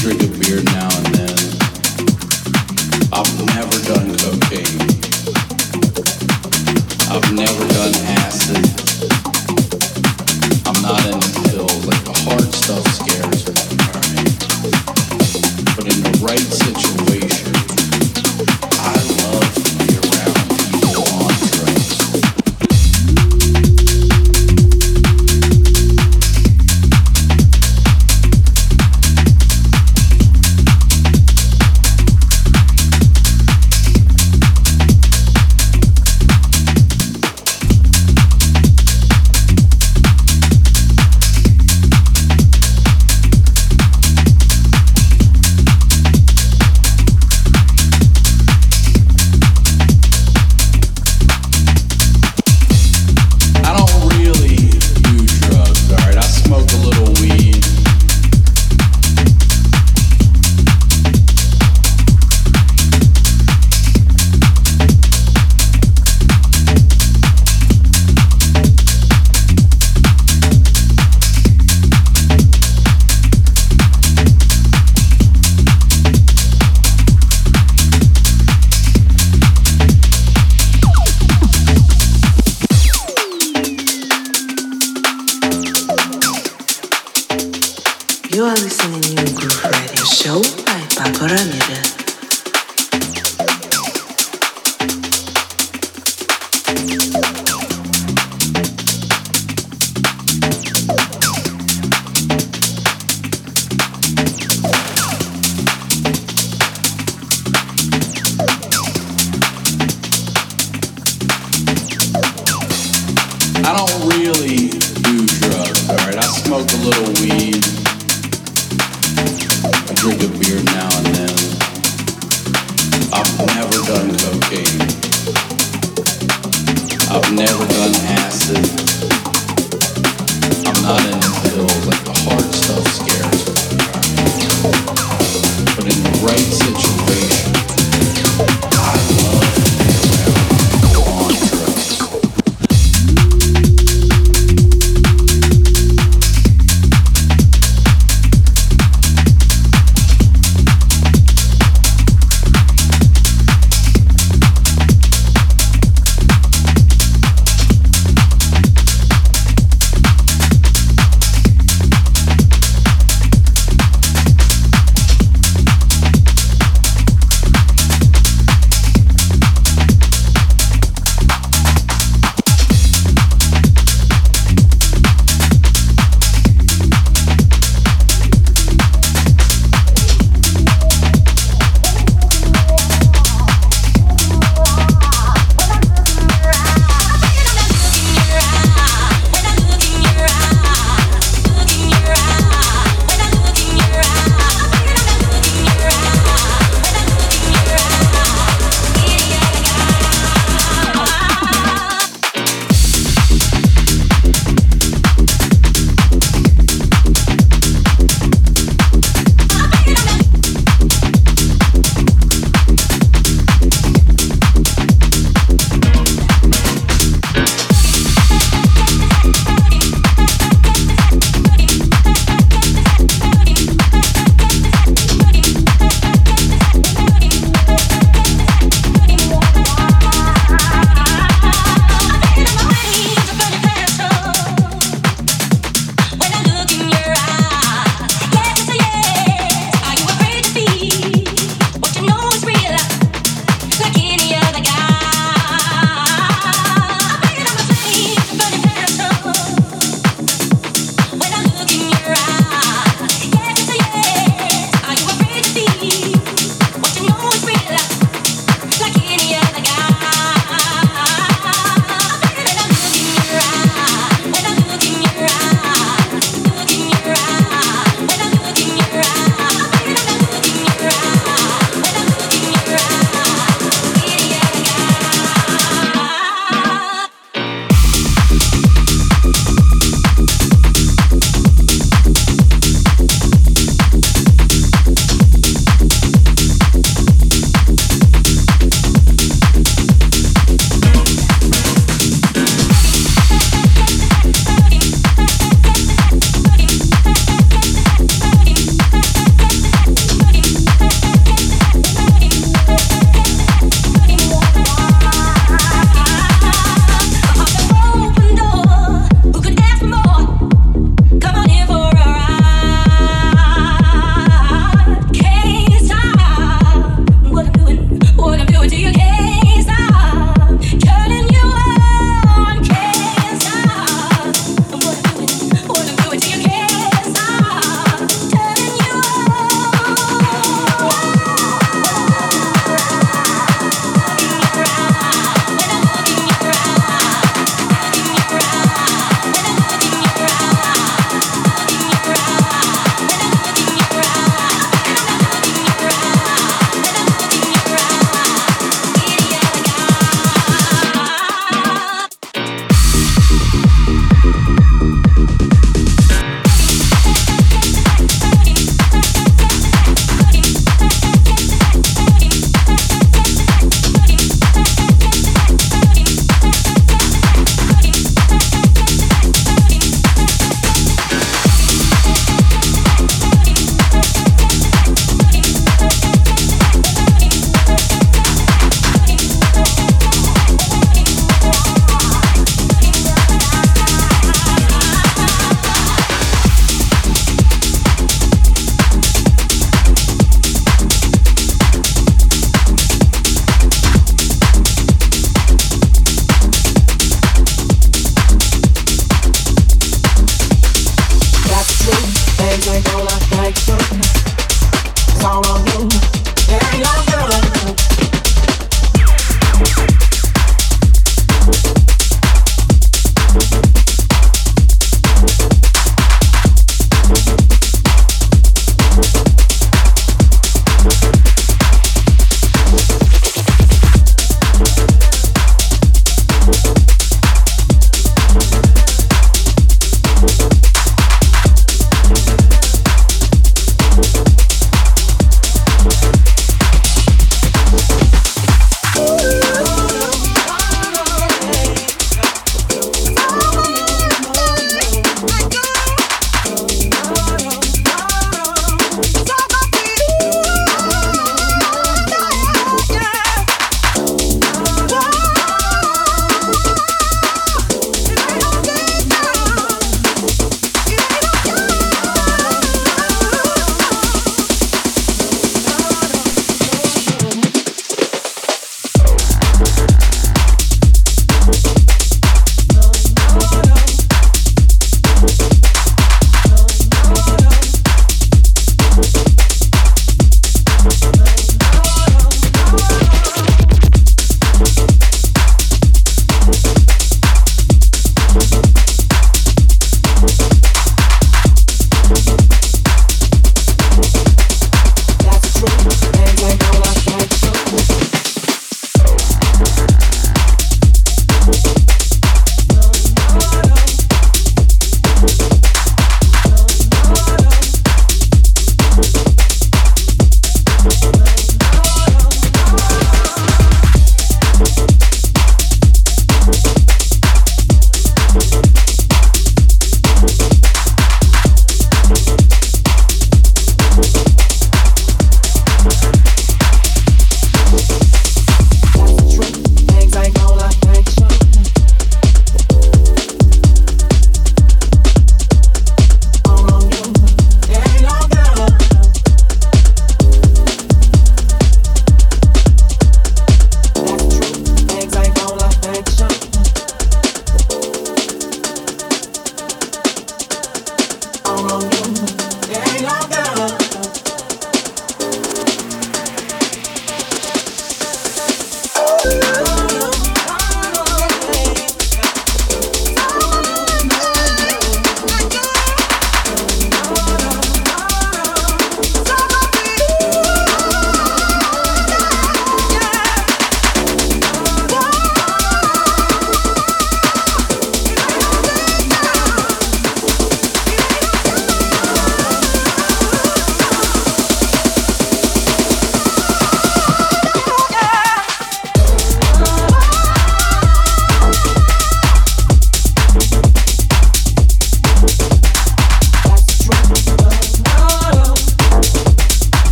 Drink a beer now and then. I've never done cocaine. I've never done acid. I'm not into pills. Like the hard stuff scares me. But in the right situation, I don't really do drugs, alright? I smoke a little weed. I drink a beer now and then. I've never done cocaine. I've never done acid. I'm not into pills. Like the hard stuff scares me. But in the right situation,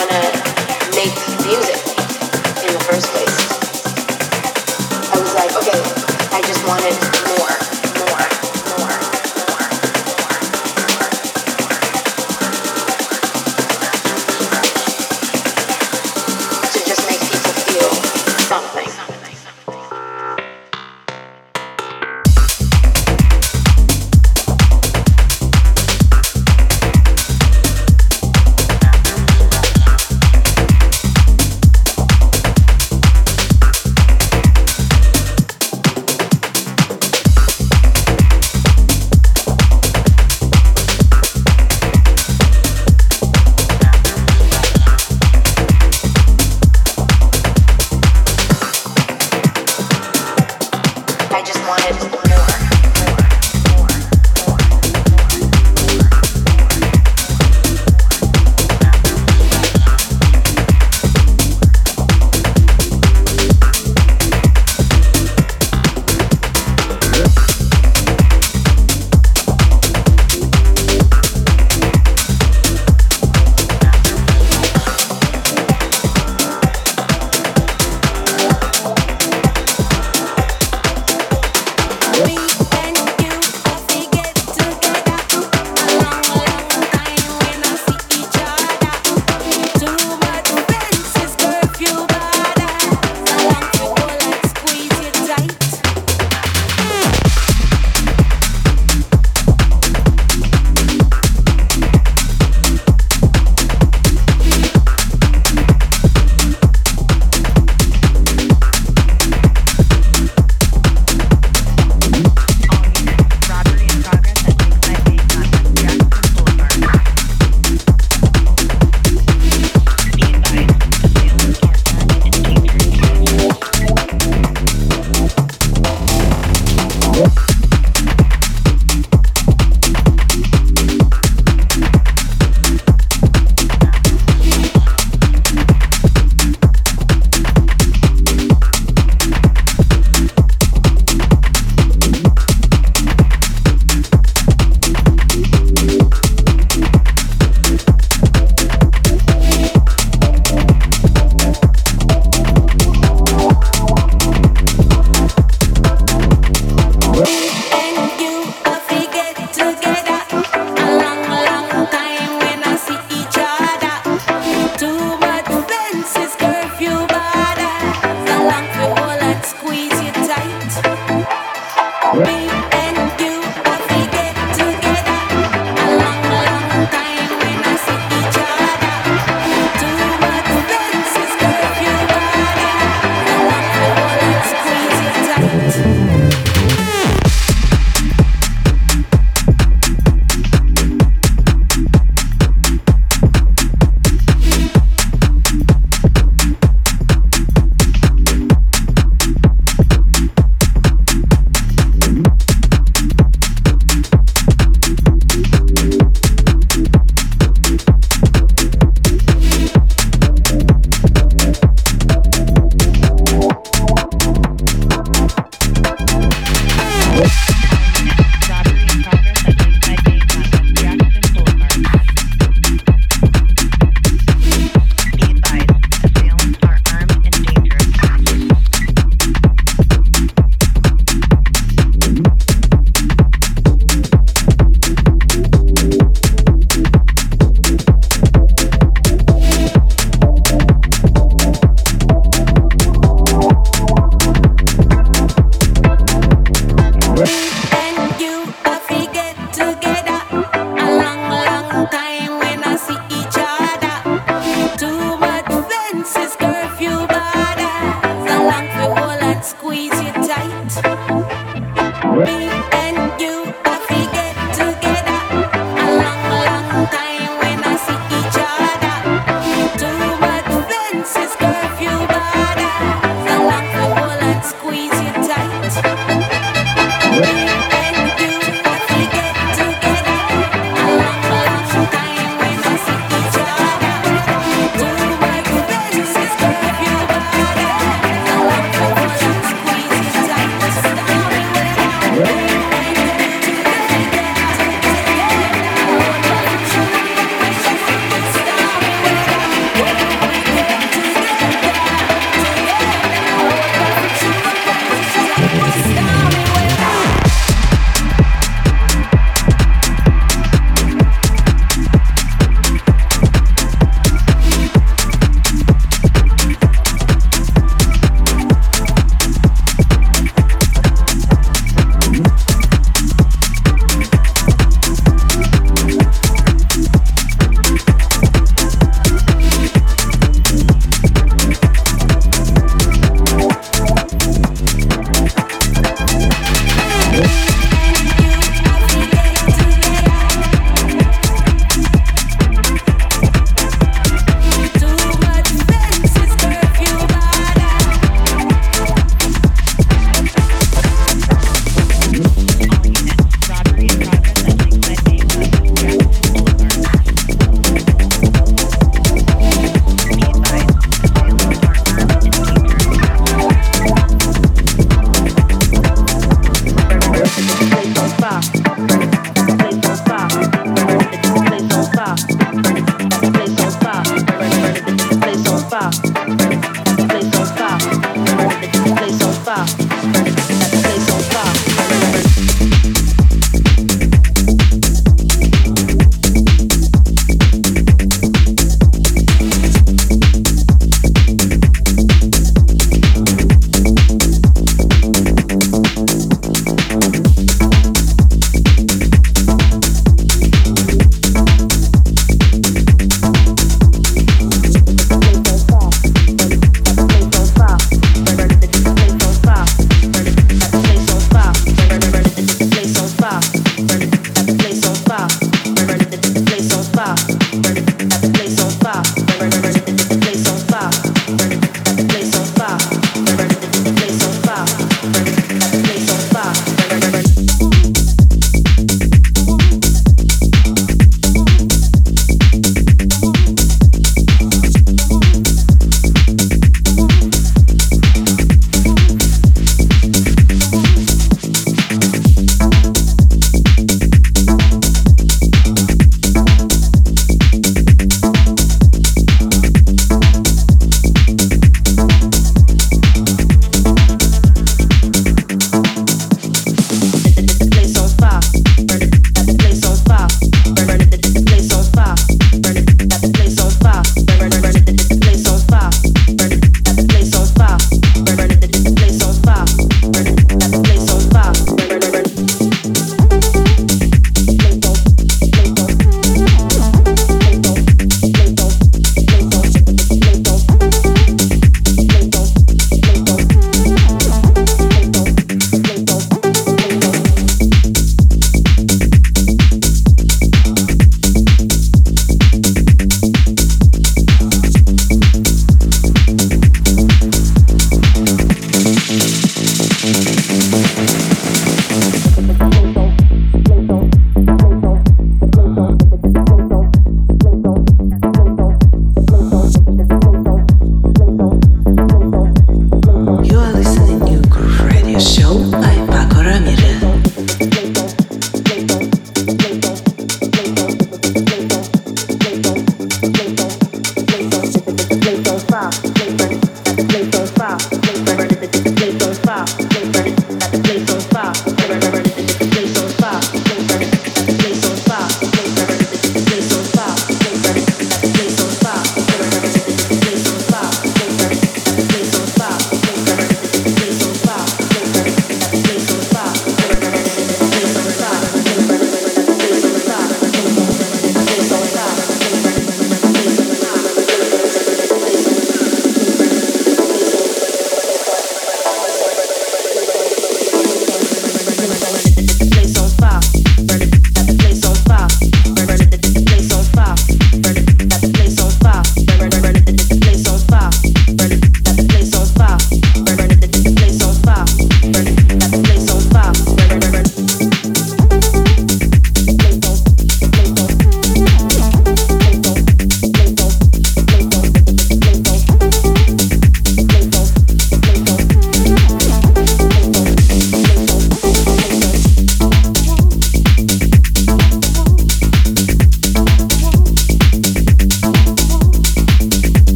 wanna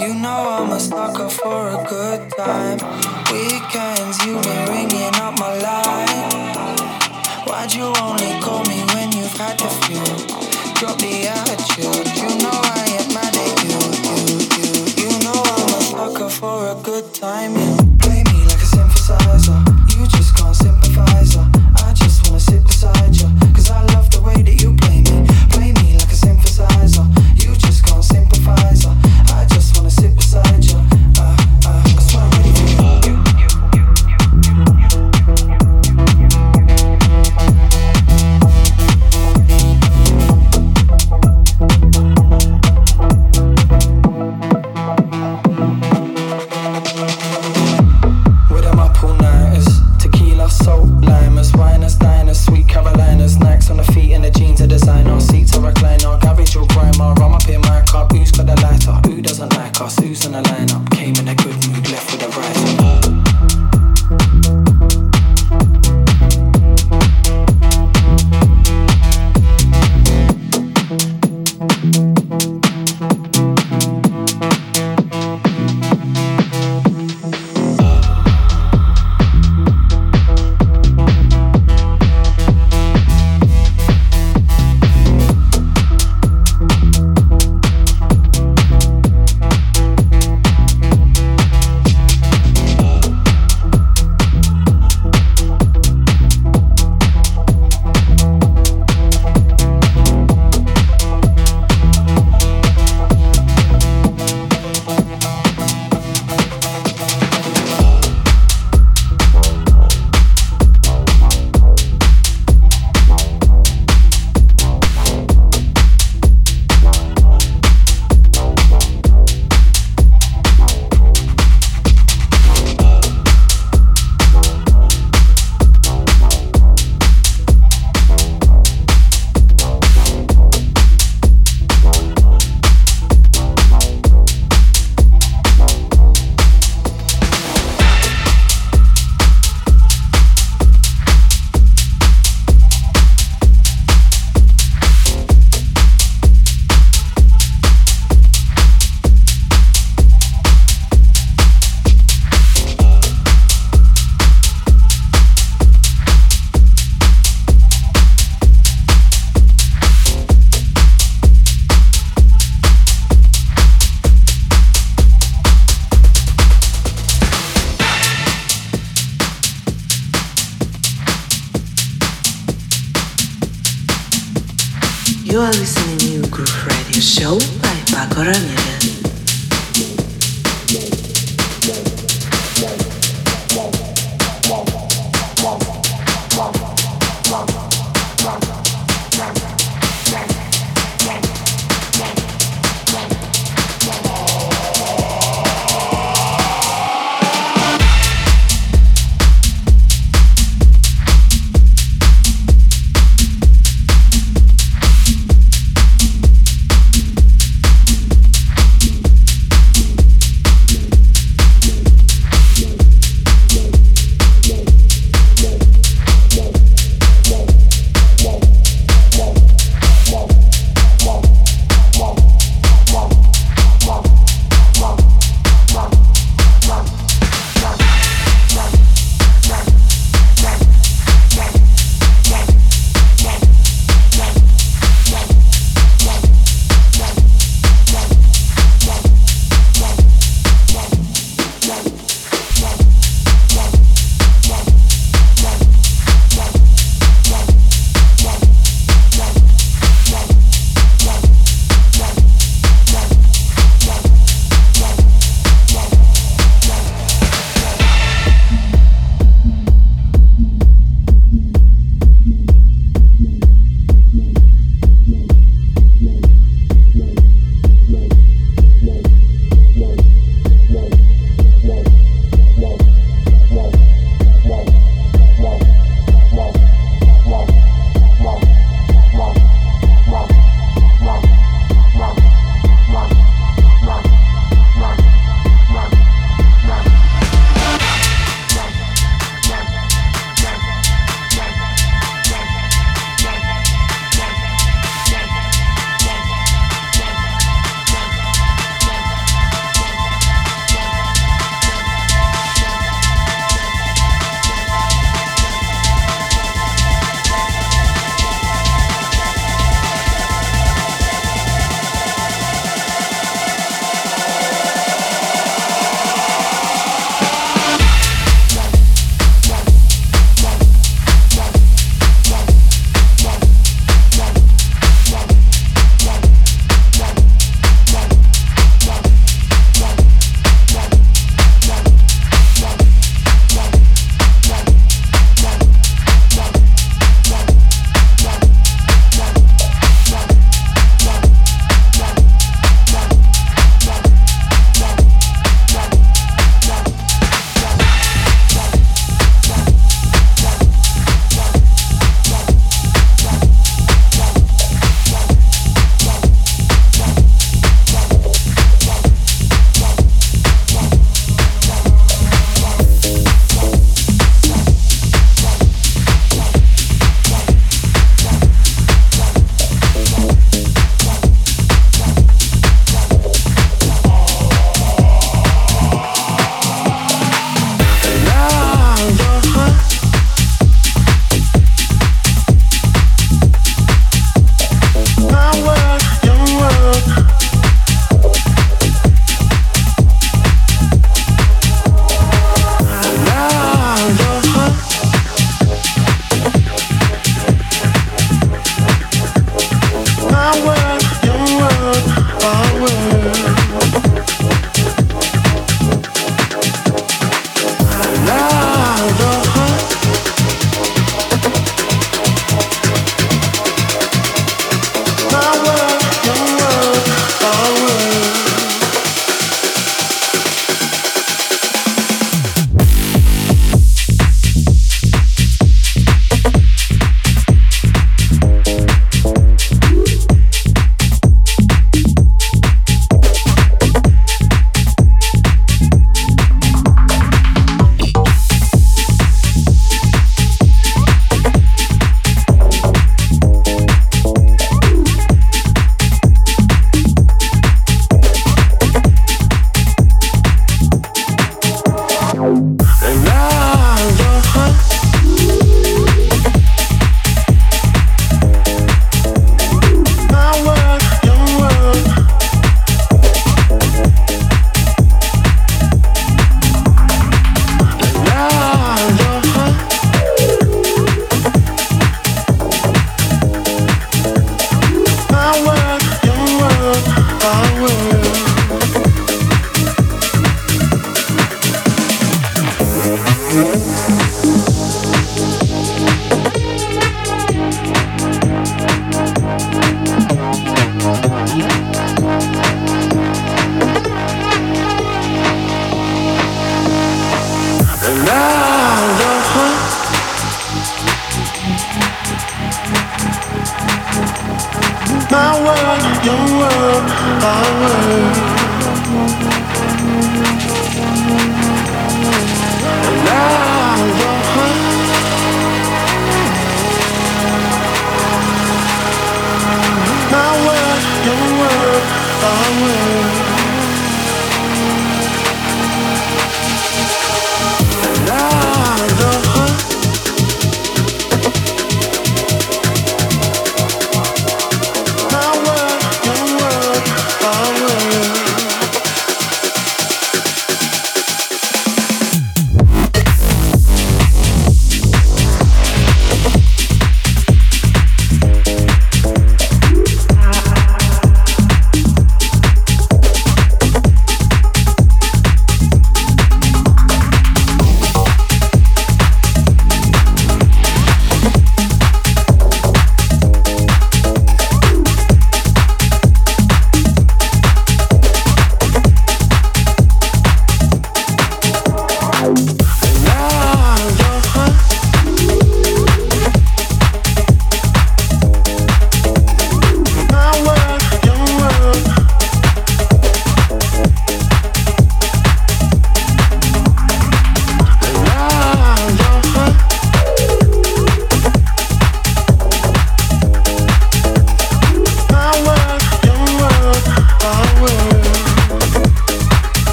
You know I'm a sucker for a good time. Weekends, you've been ringing up my line. Why'd you only call me when you've had a few? Drop the attitude.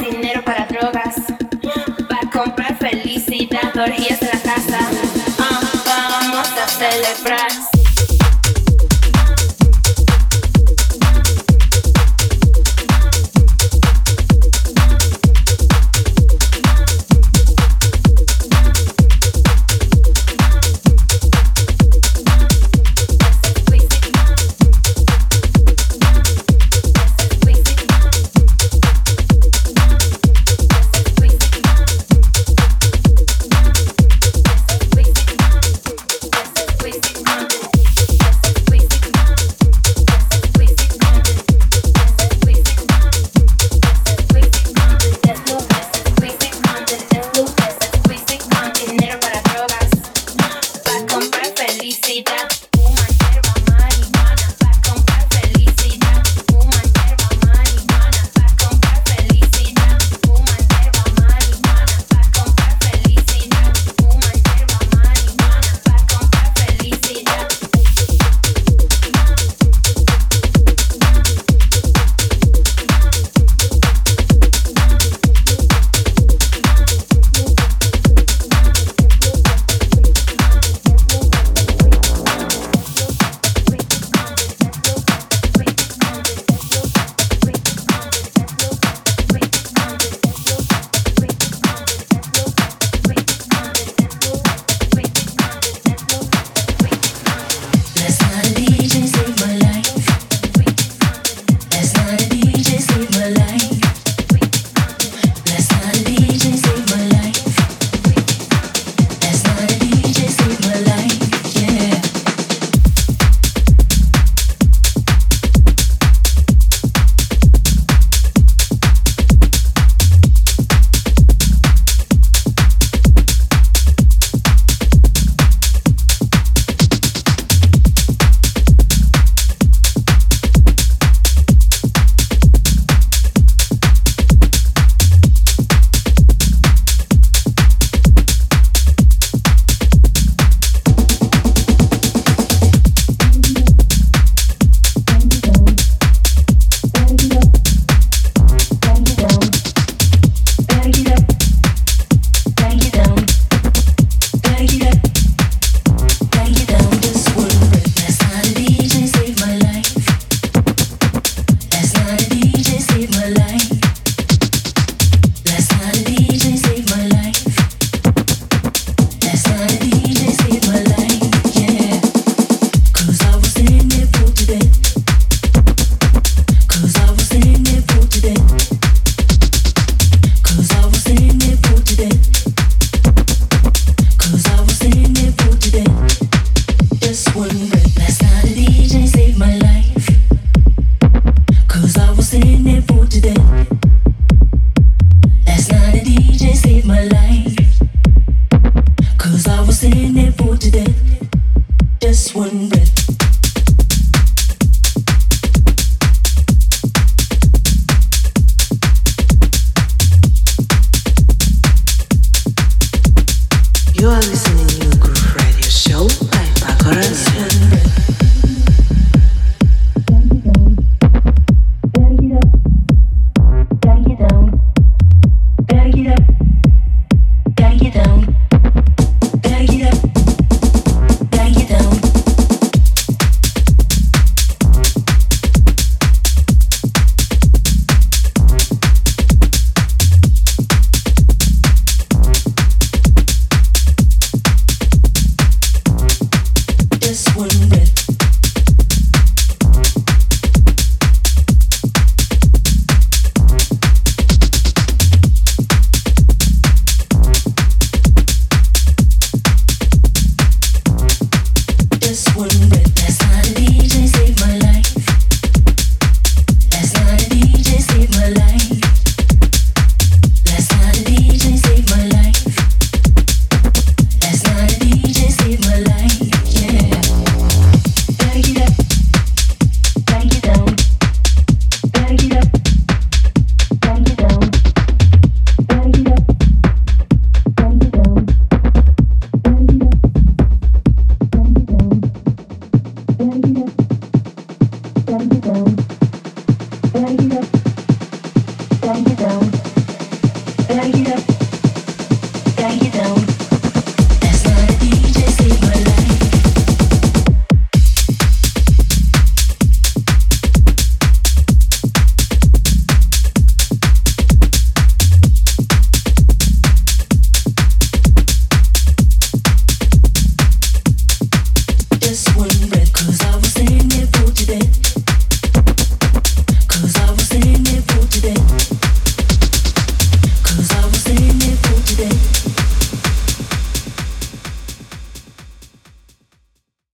Dinero para drogas. Para comprar felicidad, orgías en la casa. Ah, vamos a celebrar.